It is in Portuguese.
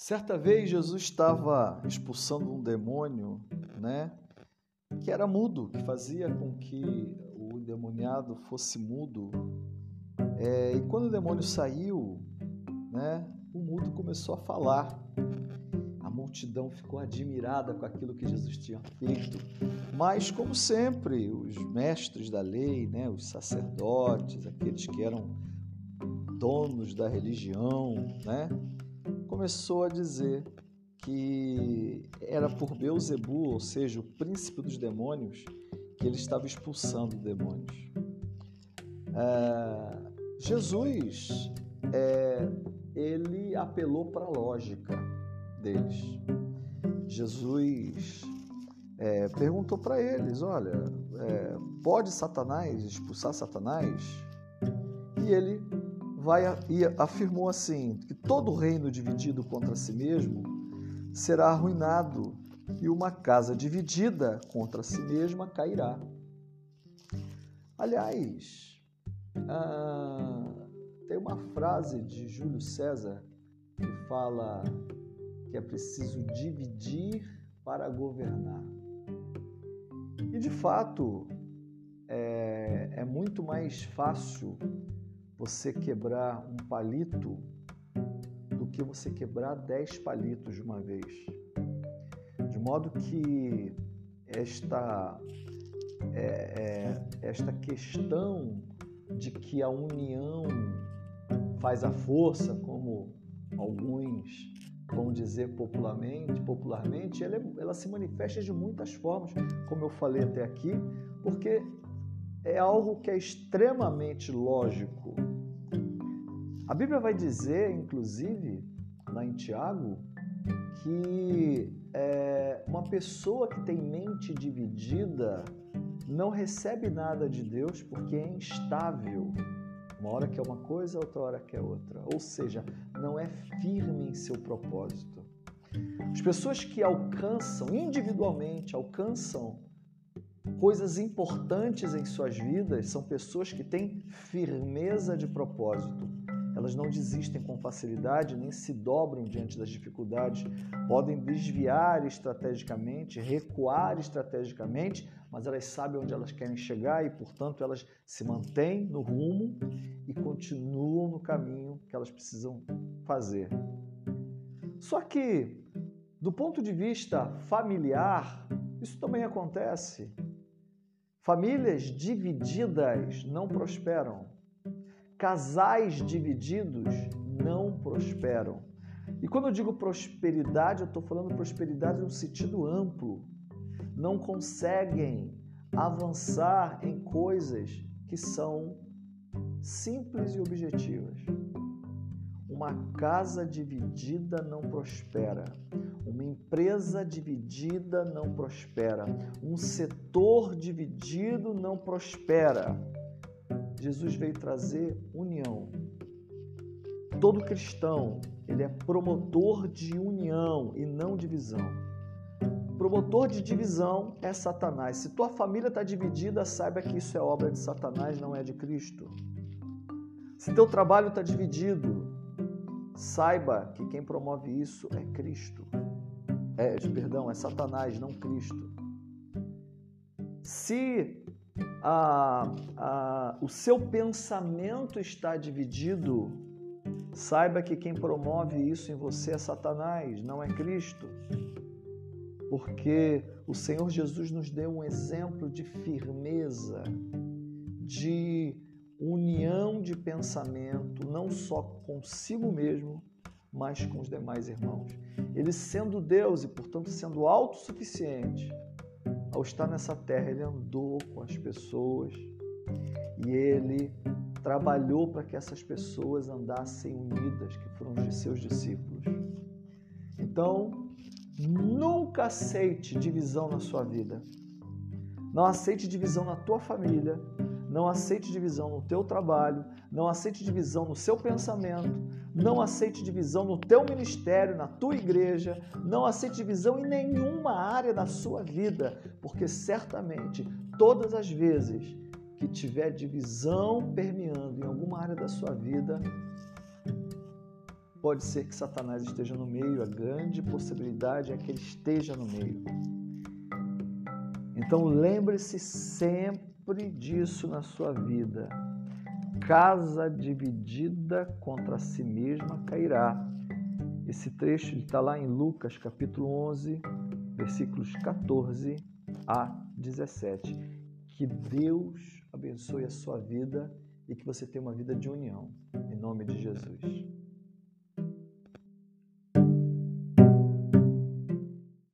Certa vez Jesus estava expulsando um demônio, né, que era mudo, que fazia com que o endemoniado fosse mudo. É, e quando o demônio saiu, né, o mudo começou a falar. A multidão ficou admirada com aquilo que Jesus tinha feito. Mas, como sempre, os mestres da lei, né, os sacerdotes, aqueles que eram donos da religião, né, começou a dizer que era por Beuzebu, ou seja, o príncipe dos demônios, que ele estava expulsando demônios. É, Jesus, é, ele apelou para a lógica deles. Jesus é, perguntou para eles: Olha, é, pode Satanás expulsar Satanás? E ele vai e afirmou assim que todo reino dividido contra si mesmo será arruinado e uma casa dividida contra si mesma cairá. Aliás, ah, tem uma frase de Júlio César que fala que é preciso dividir para governar. E de fato, é, é muito mais fácil você quebrar um palito que você quebrar dez palitos de uma vez. De modo que esta, é, é, esta questão de que a união faz a força, como alguns vão dizer popularmente, popularmente ela, é, ela se manifesta de muitas formas, como eu falei até aqui, porque é algo que é extremamente lógico. A Bíblia vai dizer, inclusive, lá em Tiago, que é, uma pessoa que tem mente dividida não recebe nada de Deus porque é instável. Uma hora que é uma coisa, outra hora que é outra. Ou seja, não é firme em seu propósito. As pessoas que alcançam individualmente, alcançam coisas importantes em suas vidas, são pessoas que têm firmeza de propósito. Elas não desistem com facilidade, nem se dobram diante das dificuldades. Podem desviar estrategicamente, recuar estrategicamente, mas elas sabem onde elas querem chegar e, portanto, elas se mantêm no rumo e continuam no caminho que elas precisam fazer. Só que, do ponto de vista familiar, isso também acontece. Famílias divididas não prosperam. Casais divididos não prosperam. E quando eu digo prosperidade, eu estou falando prosperidade no sentido amplo. Não conseguem avançar em coisas que são simples e objetivas. Uma casa dividida não prospera. Uma empresa dividida não prospera. Um setor dividido não prospera. Jesus veio trazer união. Todo cristão, ele é promotor de união e não divisão. Promotor de divisão é Satanás. Se tua família está dividida, saiba que isso é obra de Satanás, não é de Cristo. Se teu trabalho está dividido, Saiba que quem promove isso é Cristo. É, perdão, é Satanás, não Cristo. Se a, a, o seu pensamento está dividido, saiba que quem promove isso em você é Satanás, não é Cristo. Porque o Senhor Jesus nos deu um exemplo de firmeza, de união de pensamento, não só consigo mesmo, mas com os demais irmãos. Ele sendo Deus e, portanto, sendo autossuficiente, ao estar nessa terra, ele andou com as pessoas e ele trabalhou para que essas pessoas andassem unidas, que foram os seus discípulos. Então, nunca aceite divisão na sua vida. Não aceite divisão na tua família, não aceite divisão no teu trabalho, não aceite divisão no seu pensamento, não aceite divisão no teu ministério, na tua igreja, não aceite divisão em nenhuma área da sua vida, porque certamente todas as vezes que tiver divisão permeando em alguma área da sua vida, pode ser que Satanás esteja no meio, a grande possibilidade é que ele esteja no meio. Então lembre-se sempre disso na sua vida. Casa dividida contra si mesma cairá. Esse trecho está lá em Lucas capítulo 11, versículos 14 a 17. Que Deus abençoe a sua vida e que você tenha uma vida de união. Em nome de Jesus.